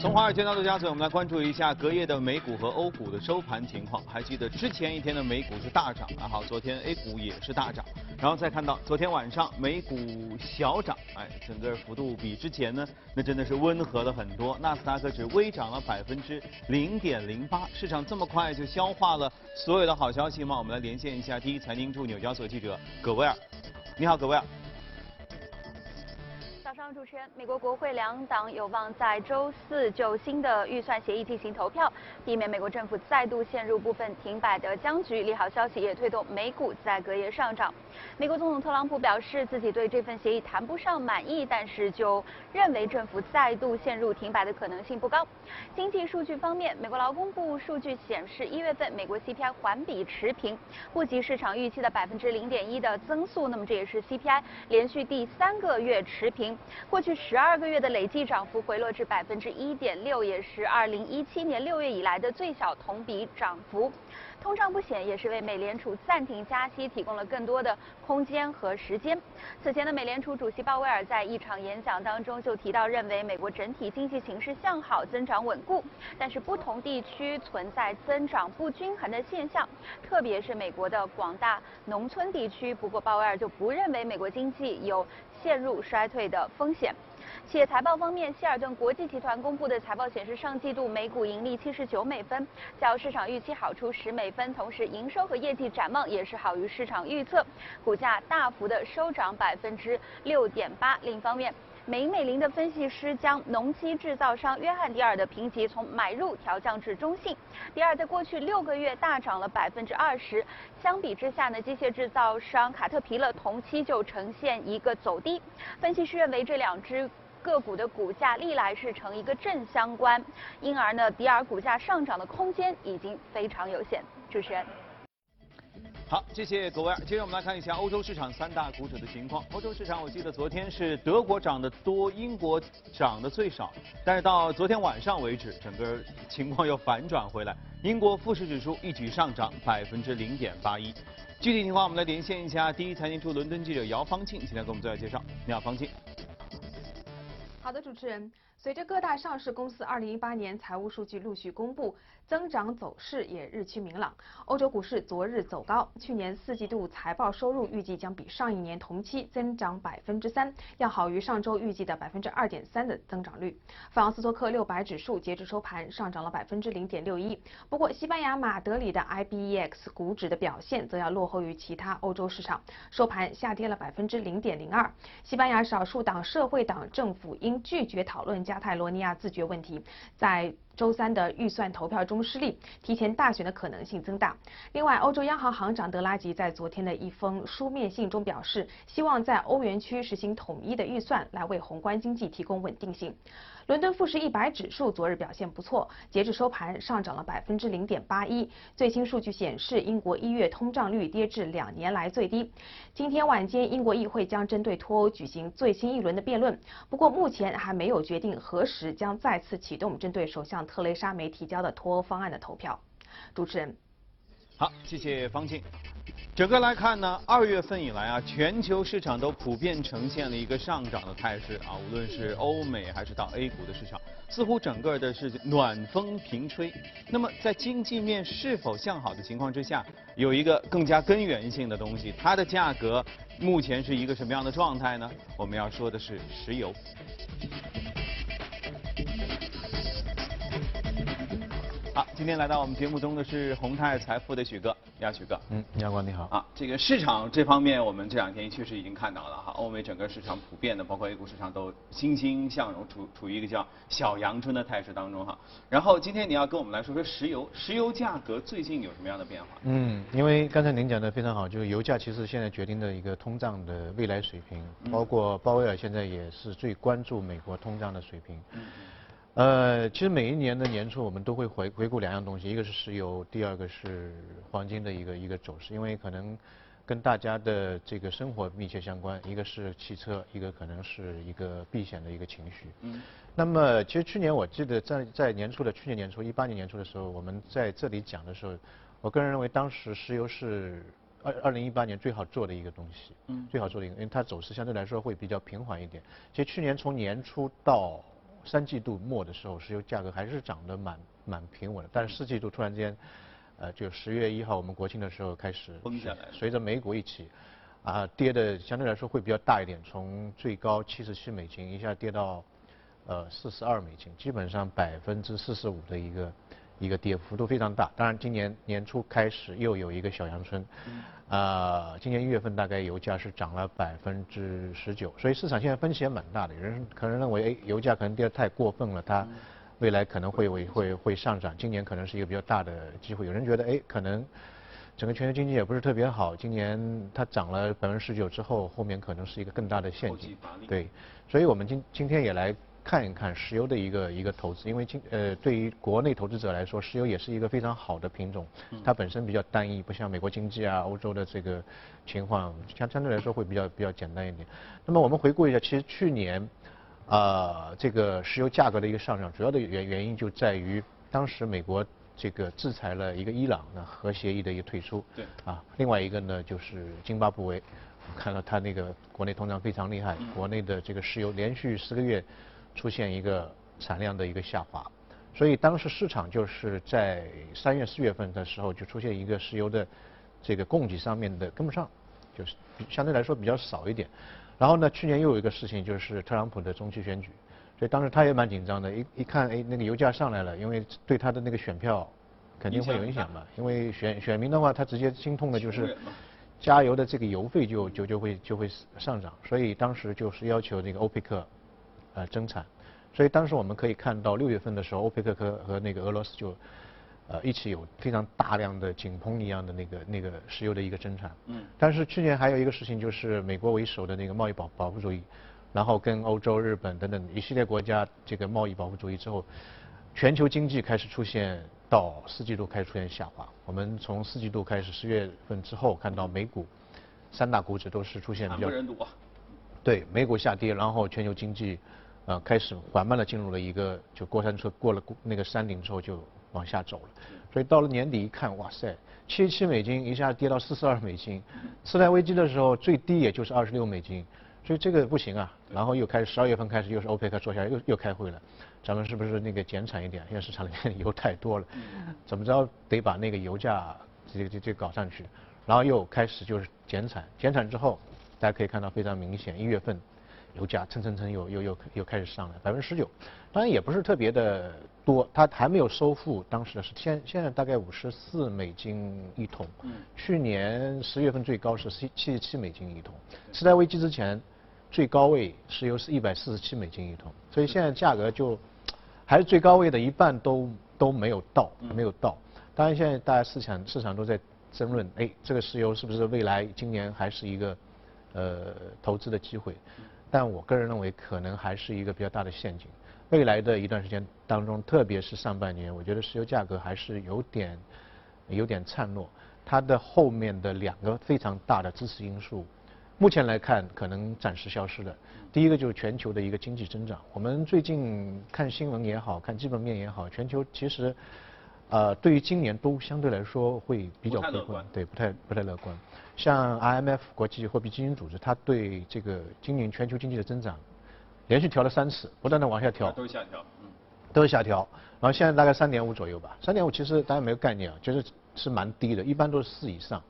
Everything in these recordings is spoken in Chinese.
从华尔街到陆家嘴，我们来关注一下隔夜的美股和欧股的收盘情况。还记得之前一天的美股是大涨，啊好，昨天 A 股也是大涨，然后再看到昨天晚上美股小涨，哎，整个幅度比之前呢，那真的是温和了很多。纳斯达克指微涨了百分之零点零八，市场这么快就消化了所有的好消息吗？我们来连线一下第一财经驻纽交所记者葛威尔，你好，葛威尔。主持人，美国国会两党有望在周四就新的预算协议进行投票，避免美国政府再度陷入部分停摆的僵局。利好消息也推动美股在隔夜上涨。美国总统特朗普表示，自己对这份协议谈不上满意，但是就认为政府再度陷入停摆的可能性不高。经济数据方面，美国劳工部数据显示，一月份美国 CPI 环比持平，不及市场预期的百分之零点一的增速。那么这也是 CPI 连续第三个月持平。过去十二个月的累计涨幅回落至百分之一点六，也是二零一七年六月以来的最小同比涨幅。通胀不显，也是为美联储暂停加息提供了更多的空间和时间。此前的美联储主席鲍威尔在一场演讲当中就提到，认为美国整体经济形势向好，增长稳固，但是不同地区存在增长不均衡的现象，特别是美国的广大农村地区。不过鲍威尔就不认为美国经济有陷入衰退的风险。且财报方面，希尔顿国际集团公布的财报显示，上季度每股盈利七十九美分，较市场预期好出十美分，同时营收和业绩展望也是好于市场预测，股价大幅的收涨百分之六点八。另一方面，美银美林的分析师将农机制造商约翰迪尔的评级从买入调降至中性。迪尔在过去六个月大涨了百分之二十，相比之下呢，机械制造商卡特皮勒同期就呈现一个走低。分析师认为这两只。个股的股价历来是呈一个正相关，因而呢，迪尔股价上涨的空间已经非常有限。主持人，好，谢谢各位。接着我们来看一下欧洲市场三大股指的情况。欧洲市场，我记得昨天是德国涨得多，英国涨得最少，但是到昨天晚上为止，整个情况又反转回来。英国富时指数一举上涨百分之零点八一。具体情况，我们来连线一下第一财经驻伦敦记者姚方庆，今天给我们做下介绍。你好，方庆。好的，主持人。随着各大上市公司2018年财务数据陆续公布，增长走势也日趋明朗。欧洲股市昨日走高，去年四季度财报收入预计将比上一年同期增长百分之三，要好于上周预计的百分之二点三的增长率。法斯托克六百指数截至收盘上涨了百分之零点六一，不过西班牙马德里的 IBEX 股指的表现则要落后于其他欧洲市场，收盘下跌了百分之零点零二。西班牙少数党社会党政府因拒绝讨论。加泰罗尼亚自觉问题。在周三的预算投票中失利，提前大选的可能性增大。另外，欧洲央行行长德拉吉在昨天的一封书面信中表示，希望在欧元区实行统一的预算，来为宏观经济提供稳定性。伦敦富时一百指数昨日表现不错，截至收盘上涨了百分之零点八一。最新数据显示，英国一月通胀率跌至两年来最低。今天晚间，英国议会将针对脱欧举行最新一轮的辩论，不过目前还没有决定何时将再次启动针对首相特蕾莎梅提交的脱欧方案的投票。主持人，好，谢谢方静。整个来看呢，二月份以来啊，全球市场都普遍呈现了一个上涨的态势啊，无论是欧美还是到 A 股的市场，似乎整个的是暖风频吹。那么在经济面是否向好的情况之下，有一个更加根源性的东西，它的价格目前是一个什么样的状态呢？我们要说的是石油。好，今天来到我们节目中的是宏泰财富的许哥，你好，许哥。嗯，杨光你好。啊，这个市场这方面，我们这两天确实已经看到了哈，欧美整个市场普遍的，包括 A 股市场都欣欣向荣，处处于一个叫小阳春的态势当中哈。然后今天你要跟我们来说说石油，石油价格最近有什么样的变化？嗯，因为刚才您讲的非常好，就是油价其实现在决定的一个通胀的未来水平，包括鲍威尔现在也是最关注美国通胀的水平。呃，其实每一年的年初，我们都会回回顾两样东西，一个是石油，第二个是黄金的一个一个走势，因为可能跟大家的这个生活密切相关，一个是汽车，一个可能是一个避险的一个情绪。嗯。那么，其实去年我记得在在年初的去年年初，一八年年初的时候，我们在这里讲的时候，我个人认为当时石油是二二零一八年最好做的一个东西，嗯，最好做的一个，因为它走势相对来说会比较平缓一点。其实去年从年初到三季度末的时候，石油价格还是涨得蛮蛮平稳的，但是四季度突然间，呃，就十月一号我们国庆的时候开始崩下来，随着美股一起，啊，跌的相对来说会比较大一点，从最高七十七美金一下跌到，呃，四十二美金，基本上百分之四十五的一个。一个跌幅度非常大，当然今年年初开始又有一个小阳春，啊，今年一月份大概油价是涨了百分之十九，所以市场现在分歧也蛮大的，有人可能认为，哎，油价可能跌得太过分了，它未来可能会会会会上涨，今年可能是一个比较大的机会，有人觉得，哎，可能整个全球经济也不是特别好，今年它涨了百分之十九之后，后面可能是一个更大的陷阱，对，所以我们今今天也来。看一看石油的一个一个投资，因为今呃对于国内投资者来说，石油也是一个非常好的品种，它本身比较单一，不像美国经济啊、欧洲的这个情况，相相对来说会比较比较简单一点。那么我们回顾一下，其实去年啊这个石油价格的一个上涨，主要的原原因就在于当时美国这个制裁了一个伊朗的核协议的一个退出，对，啊，另外一个呢就是津巴布韦，看到它那个国内通胀非常厉害，国内的这个石油连续十个月。出现一个产量的一个下滑，所以当时市场就是在三月四月份的时候就出现一个石油的这个供给上面的跟不上，就是相对来说比较少一点。然后呢，去年又有一个事情就是特朗普的中期选举，所以当时他也蛮紧张的。一一看，哎，那个油价上来了，因为对他的那个选票肯定会有影响嘛。因为选选民的话，他直接心痛的就是加油的这个油费就就就会就会上涨，所以当时就是要求那个欧佩克。呃，增产，所以当时我们可以看到六月份的时候，欧佩克和和那个俄罗斯就，呃，一起有非常大量的井喷一样的那个那个石油的一个增产。嗯。但是去年还有一个事情就是美国为首的那个贸易保保护主义，然后跟欧洲、日本等等一系列国家这个贸易保护主义之后，全球经济开始出现到四季度开始出现下滑。我们从四季度开始，十月份之后看到美股三大股指都是出现比较。人多。对，美股下跌，然后全球经济。呃，开始缓慢的进入了一个就过山车过了那个山顶之后就往下走了，所以到了年底一看，哇塞，七十七美金一下跌到四十二美金，次贷危机的时候最低也就是二十六美金，所以这个不行啊。然后又开始十二月份开始又是欧佩克坐下来又又开会了，咱们是不是那个减产一点？因为市场里面 油太多了，怎么着得把那个油价这这这搞上去，然后又开始就是减产，减产之后大家可以看到非常明显，一月份。油价蹭蹭蹭又又又又开始上来，百分之十九，当然也不是特别的多，它还没有收复当时的是现现在大概五十四美金一桶，去年十月份最高是七七十七美金一桶，次贷危机之前最高位石油是一百四十七美金一桶，所以现在价格就还是最高位的一半都都没有到，没有到。当然现在大家市场市场都在争论，哎，这个石油是不是未来今年还是一个呃投资的机会？但我个人认为，可能还是一个比较大的陷阱。未来的一段时间当中，特别是上半年，我觉得石油价格还是有点有点灿弱。它的后面的两个非常大的支持因素，目前来看可能暂时消失了。第一个就是全球的一个经济增长。我们最近看新闻也好看基本面也好，全球其实呃对于今年都相对来说会比较悲观，对，不太不太乐观。像 IMF 国际货币基金组织，它对这个今年全球经济的增长，连续调了三次，不断的往下调，都下调，嗯，都是下调，然后现在大概三点五左右吧，三点五其实大家没有概念啊，就是是蛮低的，一般都是四以上，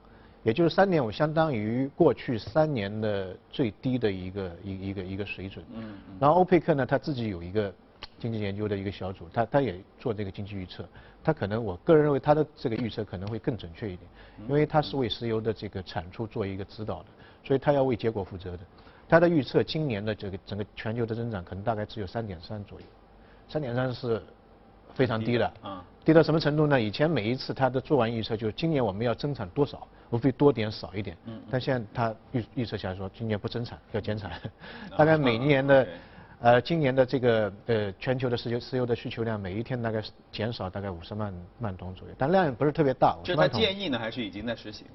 也就是三点五相当于过去三年的最低的一个一一个一个水准，嗯，然后欧佩克呢，他自己有一个经济研究的一个小组，他他也做这个经济预测。他可能，我个人认为他的这个预测可能会更准确一点，因为他是为石油的这个产出做一个指导的，所以他要为结果负责的。他的预测今年的这个整个全球的增长可能大概只有三点三左右，三点三是非常低的，啊，低到什么程度呢？以前每一次他的做完预测，就是今年我们要增产多少，无非多点少一点，嗯，但现在他预预测下来说今年不增产要减产，大概每年的。呃，今年的这个呃全球的石油石油的需求量，每一天大概是减少大概五十万万桶左右，但量也不是特别大。这是他建议呢，还是已经在实行？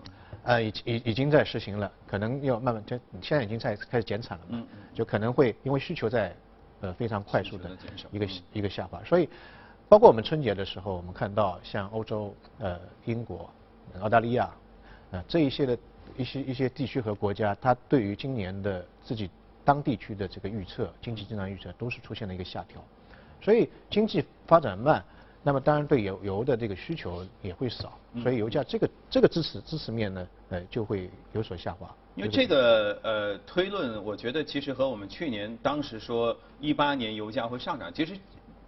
呃，已已已经在实行了，可能要慢慢就现在已经在开始减产了嘛，嗯就可能会因为需求在呃非常快速的一个一个下滑，所以包括我们春节的时候，我们看到像欧洲、呃英国、澳大利亚啊这一些的一些一些地区和国家，它对于今年的自己。当地区的这个预测，经济增长预测都是出现了一个下调，所以经济发展慢，那么当然对油油的这个需求也会少，所以油价这个这个支持支持面呢，呃就会有所下滑。因为这个呃推论，我觉得其实和我们去年当时说一八年油价会上涨，其实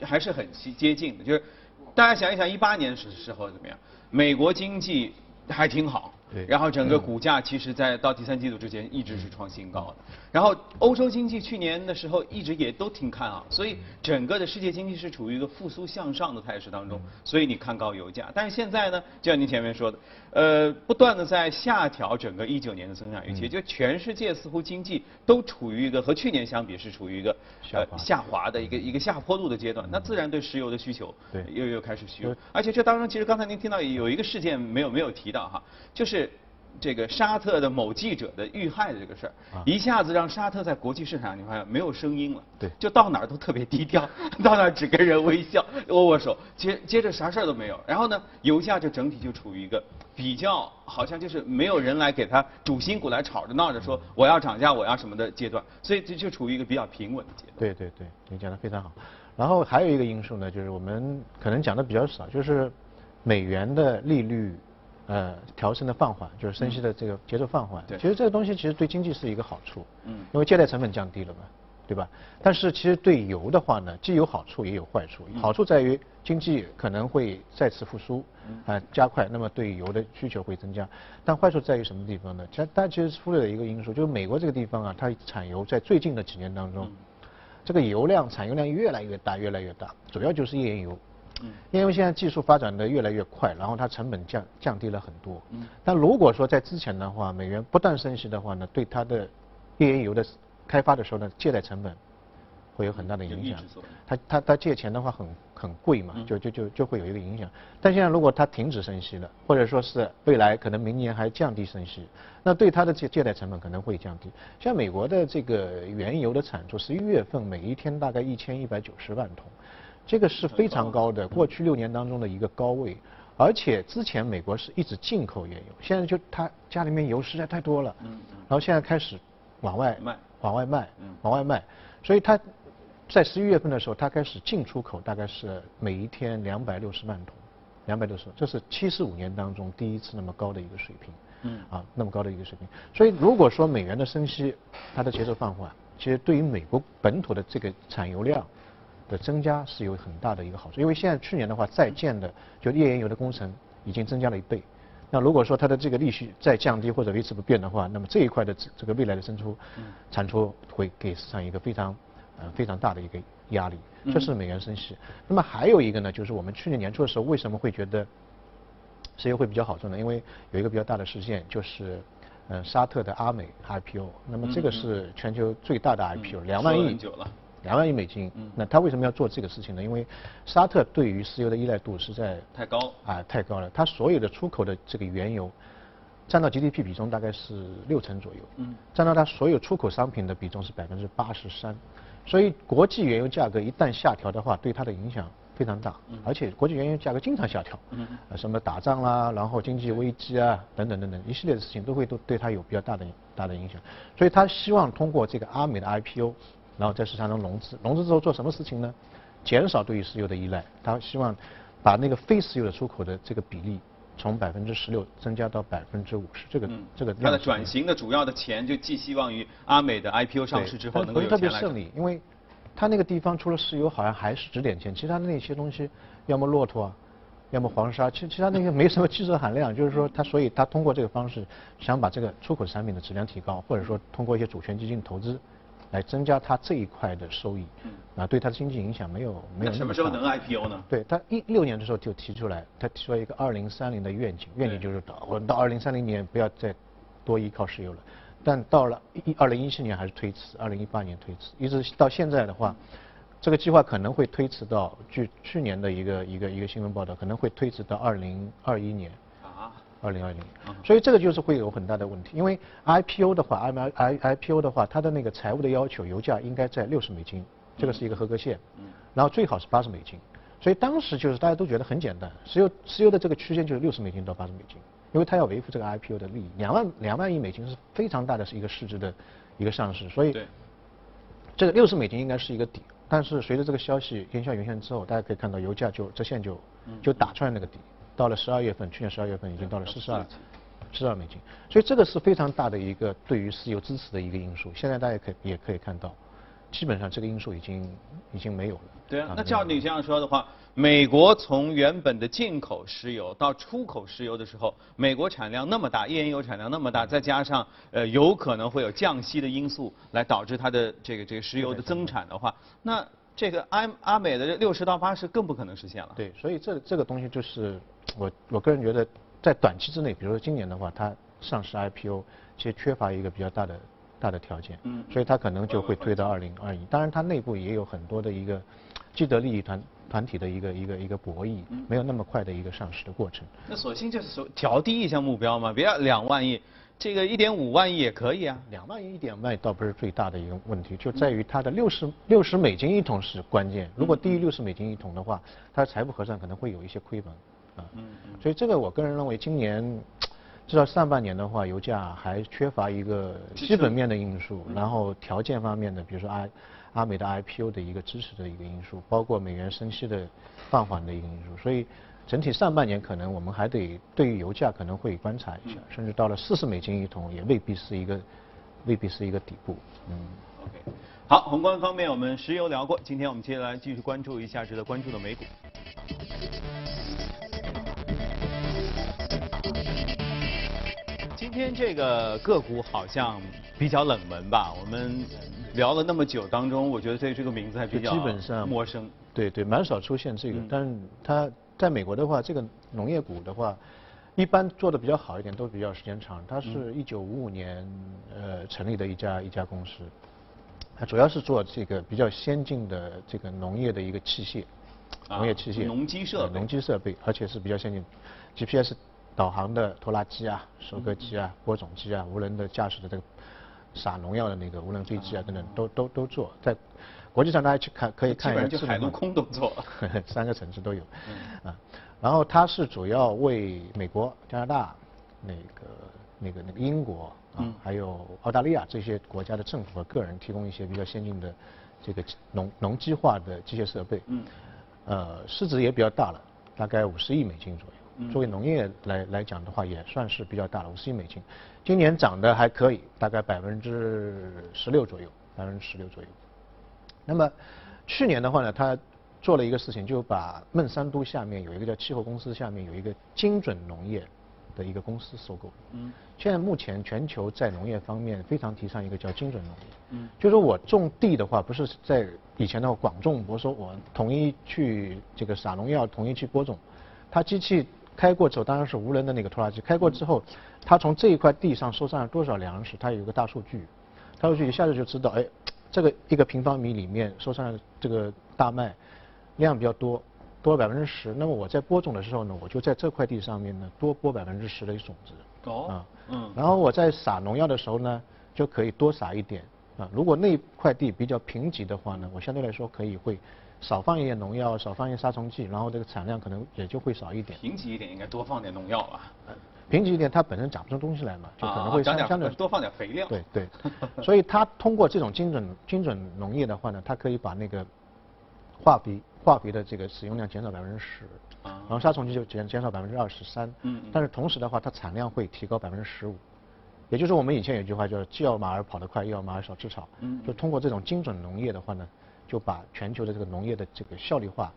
还是很接近的。就是大家想一想，一八年时时候怎么样？美国经济还挺好。对。然后整个股价其实，在到第三季度之前一直是创新高的。然后欧洲经济去年的时候一直也都挺看好，所以整个的世界经济是处于一个复苏向上的态势当中，所以你看高油价。但是现在呢，就像您前面说的，呃，不断的在下调整个一九年的增长预期，就全世界似乎经济都处于一个和去年相比是处于一个下滑。下滑的一个一个下坡路的阶段，那自然对石油的需求对。又又开始虚弱。而且这当中，其实刚才您听到有一个事件没有没有提到哈，就是这个沙特的某记者的遇害的这个事儿，啊一下子让沙特在国际市场你发现没有声音了，对就到哪儿都特别低调，到哪儿只跟人微笑握握手，接接着啥事儿都没有。然后呢，油价就整体就处于一个比较好像就是没有人来给他主心骨来吵着闹着说我要涨价我要什么的阶段，所以这就处于一个比较平稳的阶段。对对对，你讲的非常好。然后还有一个因素呢，就是我们可能讲的比较少，就是美元的利率呃调升的放缓，就是升息的这个节奏放缓。对其实这个东西其实对经济是一个好处。嗯因为借贷成本降低了嘛，对吧？但是其实对油的话呢，既有好处也有坏处。好处在于经济可能会再次复苏，啊、加快，那么对油的需求会增加。但坏处在于什么地方呢？其实大家其实忽略了一个因素，就是美国这个地方啊，它产油在最近的几年当中，这个油量产油量越来越大，越来越大，主要就是页岩油。嗯因为现在技术发展的越来越快，然后它成本降降低了很多。嗯但如果说在之前的话，美元不断升息的话呢，对它的页岩油的开发的时候呢，借贷成本会有很大的影响有抑制作用。它它它借钱的话很很贵嘛，嗯就就就就会有一个影响。但现在如果它停止升息了，或者说是未来可能明年还降低升息，那对它的借借贷成本可能会降低。像美国的这个原油的产出，十一月份每一天大概一千一百九十万桶，这个是非常高的，过去六年当中的一个高位。而且之前美国是一直进口原油，现在就他家里面油实在太多了，然后现在开始往外卖。往外卖嗯，往外卖，所以他在十一月份的时候，他开始进出口大概是每一天两百六十万桶，两百六十，这是七十五年当中第一次那么高的一个水平，嗯。啊，那么高的一个水平。所以如果说美元的升息，它的节奏放缓，其实对于美国本土的这个产油量的增加是有很大的一个好处。因为现在去年的话，在建的就页岩油的工程已经增加了一倍。那如果说它的这个利息再降低或者维持不变的话，那么这一块的这这个未来的生出产出会给市场一个非常呃非常大的一个压力，这是美元升息。那么还有一个呢，就是我们去年年初的时候为什么会觉得石油会比较好做呢？因为有一个比较大的事件就是。嗯，沙特的阿美 IPO，那么这个是全球最大的 IPO，两、万亿。两万亿美金。嗯。那他为什么要做这个事情呢？因为沙特对于石油的依赖度实在太高。了啊太高了，它所有的出口的这个原油占到 GDP 比重大概是六成左右，嗯。占到它所有出口商品的比重是百分之八十三，所以国际原油价格一旦下调的话，对它的影响非常大，而且国际原油价格经常下调，嗯。呃什么打仗啦，然后经济危机啊等等等等一系列的事情都会都对它有比较大的大的影响，所以他希望通过这个阿美的 IPO，然后在市场上融资，融资之后做什么事情呢？减少对于石油的依赖，他希望把那个非石油的出口的这个比例从百分之十六增加到百分之五十，这个、嗯，这个它的转型的主要的钱就寄希望于阿美的 IPO 上市之后能够特别顺利，因为它那个地方除了石油好像还是值点钱，其他的那些东西，要么骆驼啊，要么黄沙，其其他那些没什么技术含量，就是说他所以他通过这个方式想把这个出口产品的质量提高，或者说通过一些主权基金投资。来增加它这一块的收益，啊，对它的经济影响没有没有什么时候能 IPO 呢？对他一六年的时候就提出来，他提出来一个二零三零的愿景，愿景就是到我到二零三零年不要再多依靠石油了。但到了一二零一七年还是推迟，二零一八年推迟，一直到现在的话，这个计划可能会推迟到，据去年的一个一个一个新闻报道，可能会推迟到二零二一年。啊，二零二零。嗯，所以这个就是会有很大的问题，因为 IPO 的话，I I IPO 的话，它的那个财务的要求，油价应该在六十美金，这个是一个合格线，嗯。然后最好是八十美金，所以当时就是大家都觉得很简单，石油石油的这个区间就是六十美金到八十美金，因为它要维护这个 IPO 的利益，两万两万亿美金是非常大的是一个市值的一个上市，所以，这个六十美金应该是一个底，但是随着这个消息烟消云散之后，大家可以看到油价就直线就就打穿那个底，到了十二月份，去年十二月份已经到了四十二。四十二美金，所以这个是非常大的一个对于石油支持的一个因素。现在大家可也可以看到，基本上这个因素已经已经没有了。对啊，那照你这样说的话，美国从原本的进口石油到出口石油的时候，美国产量那么大，页岩油产量那么大，再加上呃有可能会有降息的因素来导致它的这个这个石油的增产的话，那这个阿阿美的六十到八十更不可能实现了。对，所以这这个东西就是我我个人觉得。在短期之内，比如说今年的话，它上市 IPO 其实缺乏一个比较大的大的条件，嗯，所以它可能就会推到二零二一。当然，它内部也有很多的一个既得利益团团体的一个一个一个博弈，没有那么快的一个上市的过程。那索性就是说调低一下目标嘛，别要两万亿，这个一点五万亿也可以啊。两万亿、一点万亿倒不是最大的一个问题，就在于它的六十六十美金一桶是关键。如果低于六十美金一桶的话，它的财务核算可能会有一些亏本。啊，嗯，所以这个我个人认为，今年至少上半年的话，油价还缺乏一个基本面的因素，然后条件方面的，比如说阿阿美的 IPO 的一个支持的一个因素，包括美元升息的放缓的一个因素，所以整体上半年可能我们还得对于油价可能会观察一下，甚至到了四十美金一桶也未必是一个未必是一个底部，嗯，OK，好，宏观方面我们石油聊过，今天我们接下来继续关注一下值得关注的美股。今天这个个股好像比较冷门吧？我们聊了那么久当中，我觉得对这个名字还比较基本上陌生。对对，蛮少出现这个。但是它在美国的话，这个农业股的话，一般做的比较好一点，都比较时间长。它是一九五五年呃成立的一家一家公司，它主要是做这个比较先进的这个农业的一个器械，农业器械、农机设备、农机设备，而且是比较先进，GPS。导航的拖拉机啊、收割机啊、播种机啊、无人的驾驶的这个撒农药的那个无人飞机啊等等，都都都做。在国际上大家去看，可以看一下。就海陆空都做。三个城市都有。啊，然后它是主要为美国、加拿大、那个那个那个英国啊，还有澳大利亚这些国家的政府和个人提供一些比较先进的这个农农机化的机械设备。嗯。呃，市值也比较大了，大概五十亿美金左右。作为农业来来讲的话，也算是比较大了，五十亿美金。今年涨得还可以，大概百分之十六左右，百分之十六左右。那么去年的话呢，他做了一个事情，就把孟山都下面有一个叫气候公司，下面有一个精准农业的一个公司收购。嗯。现在目前全球在农业方面非常提倡一个叫精准农业。嗯。就是说我种地的话，不是在以前的话广种，比如说我统一去这个撒农药，统一去播种，它机器。开过之后，当然是无人的那个拖拉机。开过之后，它从这一块地上收上了多少粮食，它有一个大数据，大数据一下子就知道，哎，这个一个平方米里面收上这个大麦量比较多，多了百分之十。那么我在播种的时候呢，我就在这块地上面呢多播百分之十的种子。哦。啊。嗯。然后我在撒农药的时候呢，就可以多撒一点。啊。如果那块地比较贫瘠的话呢，我相对来说可以会。少放一点农药，少放一些杀虫剂，然后这个产量可能也就会少一点。贫瘠一点应该多放点农药吧？贫瘠一点，它本身长不出东西来嘛，就可能会相相对多放点肥料。对对，所以它通过这种精准精准农业的话呢，它可以把那个化肥化肥的这个使用量减少百分之十，然后杀虫剂就减减少百分之二十三。嗯。但是同时的话，它产量会提高百分之十五，也就是我们以前有句话叫“既要马儿跑得快，又要马儿少吃草”。嗯。就通过这种精准农业的话呢。就把全球的这个农业的这个效率化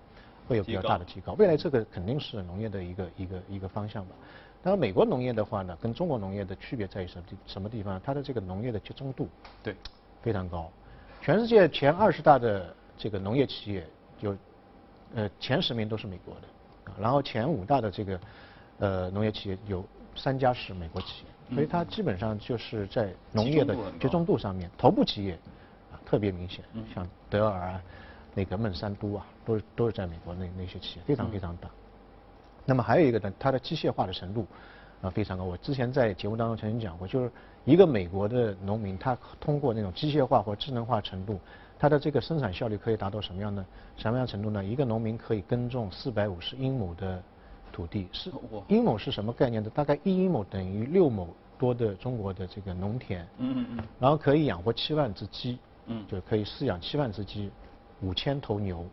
会有比较大的提高，未来这个肯定是农业的一个一个一个方向吧。当然，美国农业的话呢，跟中国农业的区别在于什么地什么地方？它的这个农业的集中度对。非常高，全世界前二十大的这个农业企业有呃前十名都是美国的，然后前五大的这个呃农业企业有三家是美国企业，所以它基本上就是在农业的集中度上面，头部企业啊。特别明显，像德尔啊，那个孟山都啊，都是都是在美国那那些企业非常非常大。那么还有一个呢，它的机械化的程度啊非常高。我之前在节目当中曾经讲过，就是一个美国的农民，他通过那种机械化或智能化程度，他的这个生产效率可以达到什么样呢什么样程度呢？一个农民可以耕种四百五十英亩的土地，是英亩是什么概念呢？大概一英亩等于六亩多的中国的这个农田。嗯嗯嗯。然后可以养活七万只鸡。嗯，就可以饲养七万只鸡，五千头牛，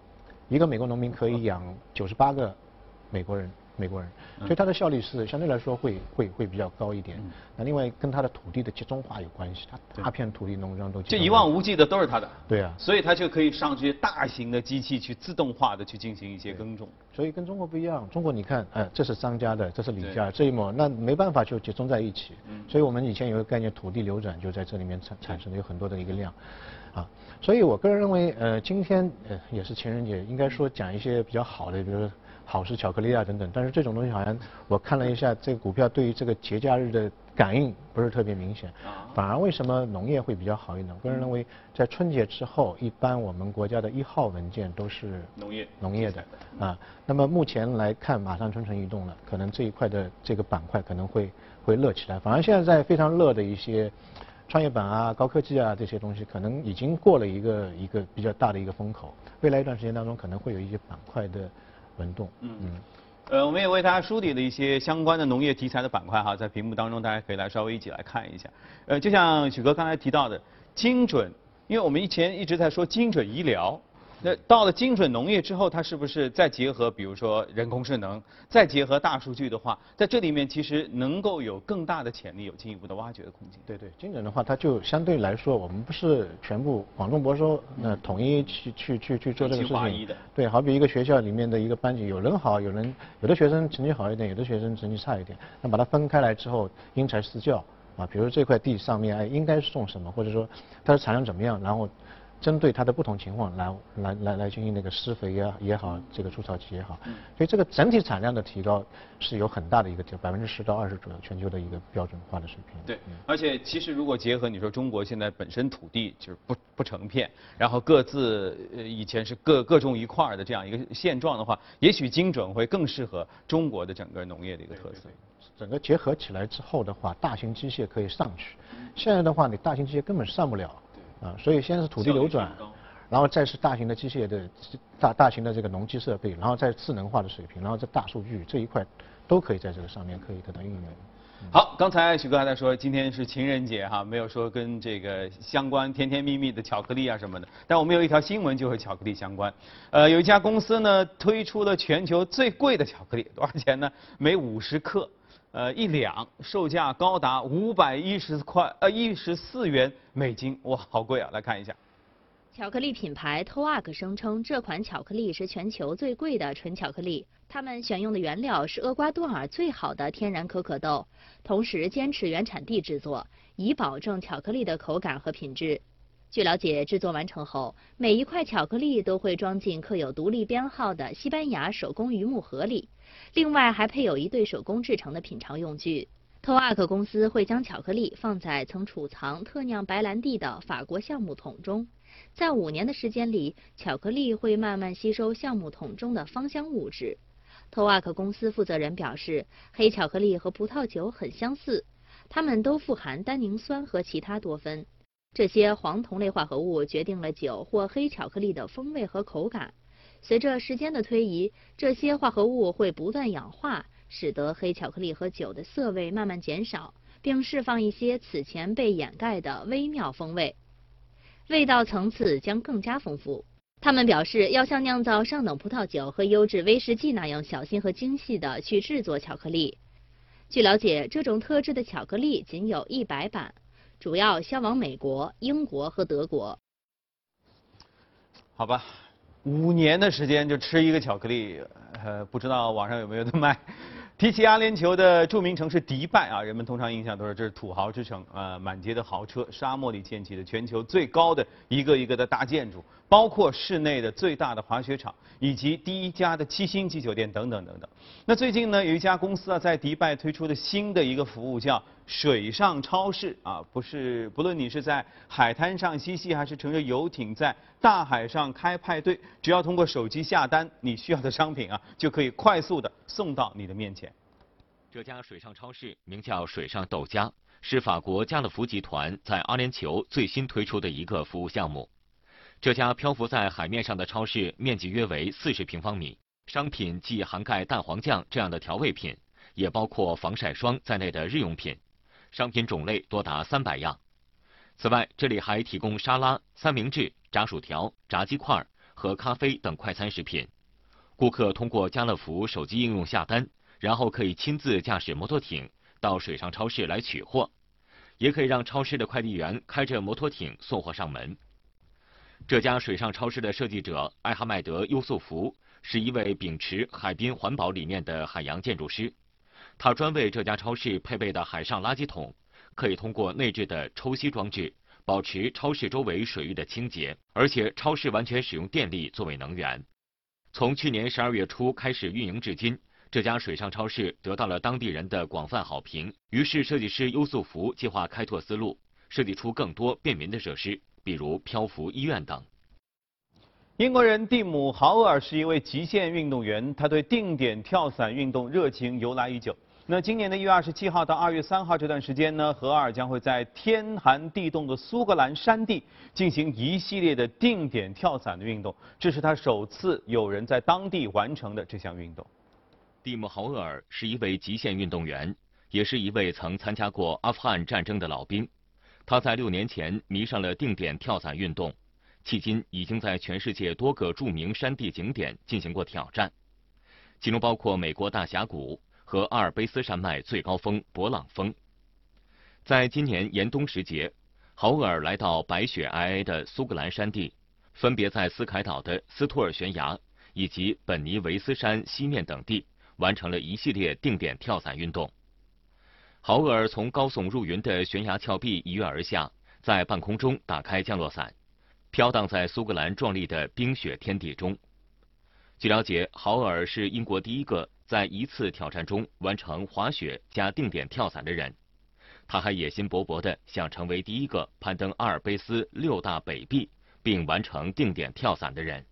一个美国农民可以养九十八个美国人。美国人，所以它的效率是相对来说会会会比较高一点。那另外跟它的土地的集中化有关系，它大片土地农庄都这一望无际的都是它的。对啊，所以它就可以上这些大型的机器去自动化的去进行一些耕种。所以跟中国不一样，中国你看，哎，这是张家的，这是李家，这一亩那没办法就集中在一起。嗯。所以我们以前有个概念，土地流转就在这里面产产生的有很多的一个量，啊，所以我个人认为，呃，今天呃也是情人节，应该说讲一些比较好的，比如。好事巧克力啊等等，但是这种东西好像我看了一下，这个股票对于这个节假日的感应不是特别明显，反而为什么农业会比较好一点？我个人认为，在春节之后，一般我们国家的一号文件都是农业农业的啊。那么目前来看，马上春城移动了，可能这一块的这个板块可能会会热起来。反而现在在非常热的一些创业板啊、高科技啊这些东西，可能已经过了一个一个比较大的一个风口。未来一段时间当中，可能会有一些板块的。轮动，嗯嗯，呃，我们也为大家梳理了一些相关的农业题材的板块哈，在屏幕当中大家可以来稍微一起来看一下。呃，就像许哥刚才提到的，精准，因为我们以前一直在说精准医疗。那到了精准农业之后，它是不是再结合，比如说人工智能，再结合大数据的话，在这里面其实能够有更大的潜力，有进一步的挖掘的空间。对对，精准的话，它就相对来说，我们不是全部广东博收，那统一去去去去做这个事情。对，好比一个学校里面的一个班级，有人好，有人有的学生成绩好一点，有的学生成绩差一点，那把它分开来之后，因材施教啊，比如这块地上面哎应该种什么，或者说它的产量怎么样，然后。针对它的不同情况来来来来进行那个施肥也也好，这个除草剂也好，所以这个整体产量的提高是有很大的一个就百分之十到二十左右全球的一个标准化的水平。对，而且其实如果结合你说中国现在本身土地就是不不成片，然后各自呃以前是各各种一块儿的这样一个现状的话，也许精准会更适合中国的整个农业的一个特色。整个结合起来之后的话，大型机械可以上去，现在的话你大型机械根本上不了。啊，所以先是土地流转，然后再是大型的机械的大大型的这个农机设备，然后再智能化的水平，然后再大数据这一块都可以在这个上面可以得到应用。好，刚才许哥还在说今天是情人节哈，没有说跟这个相关甜甜蜜蜜的巧克力啊什么的，但我们有一条新闻就和巧克力相关。呃，有一家公司呢推出了全球最贵的巧克力，多少钱呢？每五十克。呃，一两售价高达五百一十块，呃，一十四元美金，哇，好贵啊！来看一下，巧克力品牌 t o a k 声称这款巧克力是全球最贵的纯巧克力，他们选用的原料是厄瓜多尔最好的天然可可豆，同时坚持原产地制作，以保证巧克力的口感和品质。据了解，制作完成后，每一块巧克力都会装进刻有独立编号的西班牙手工榆木盒里。另外还配有一对手工制成的品尝用具。托阿克公司会将巧克力放在曾储藏特酿白兰地的法国橡木桶中，在五年的时间里，巧克力会慢慢吸收橡木桶中的芳香物质。托阿克公司负责人表示，黑巧克力和葡萄酒很相似，它们都富含单宁酸和其他多酚。这些黄酮类化合物决定了酒或黑巧克力的风味和口感。随着时间的推移，这些化合物会不断氧化，使得黑巧克力和酒的涩味慢慢减少，并释放一些此前被掩盖的微妙风味，味道层次将更加丰富。他们表示，要像酿造上等葡萄酒和优质威士忌那样小心和精细地去制作巧克力。据了解，这种特制的巧克力仅有一百版，主要销往美国、英国和德国。好吧。五年的时间就吃一个巧克力，呃，不知道网上有没有的卖。提起阿联酋的著名城市迪拜啊，人们通常印象都是这是土豪之城呃，满街的豪车，沙漠里建起的全球最高的一个一个的大建筑。包括室内的最大的滑雪场，以及第一家的七星级酒店等等等等。那最近呢，有一家公司啊，在迪拜推出的新的一个服务叫水上超市啊，不是不论你是在海滩上嬉戏，还是乘着游艇在大海上开派对，只要通过手机下单，你需要的商品啊，就可以快速的送到你的面前。这家水上超市名叫水上豆家，是法国家乐福集团在阿联酋最新推出的一个服务项目。这家漂浮在海面上的超市面积约为四十平方米，商品既涵盖蛋黄酱这样的调味品，也包括防晒霜在内的日用品，商品种类多达三百样。此外，这里还提供沙拉、三明治、炸薯条、炸鸡块、和咖啡等快餐食品。顾客通过家乐福手机应用下单，然后可以亲自驾驶摩托艇到水上超市来取货，也可以让超市的快递员开着摩托艇送货上门。这家水上超市的设计者艾哈迈德·优素福是一位秉持海滨环保理念的海洋建筑师，他专为这家超市配备的海上垃圾桶，可以通过内置的抽吸装置保持超市周围水域的清洁，而且超市完全使用电力作为能源。从去年十二月初开始运营至今，这家水上超市得到了当地人的广泛好评。于是，设计师优素福计划开拓思路，设计出更多便民的设施，比如漂浮医院等。英国人蒂姆·豪厄尔是一位极限运动员，他对定点跳伞运动热情由来已久。那今年的一月二十七号到二月三号这段时间呢，荷尔将会在天寒地冻的苏格兰山地进行一系列的定点跳伞的运动，这是他首次有人在当地完成的这项运动。蒂姆·豪厄尔是一位极限运动员，也是一位曾参加过阿富汗战争的老兵。他在六年前迷上了定点跳伞运动，迄今已经在全世界多个著名山地景点进行过挑战，其中包括美国大峡谷。和阿尔卑斯山脉最高峰勃朗峰。在今年严冬时节，豪厄尔来到白雪皑皑的苏格兰山地，分别在斯凯岛的斯托尔悬崖以及本尼维斯山西面等地完成了一系列定点跳伞运动。豪尔从高耸入云的悬崖峭壁一跃而下，在半空中打开降落伞，飘荡在苏格兰壮丽的冰雪天地中。据了解，豪尔是英国第一个。在一次挑战中完成滑雪加定点跳伞的人，他还野心勃勃地想成为第一个攀登阿尔卑斯六大北壁并完成定点跳伞的人。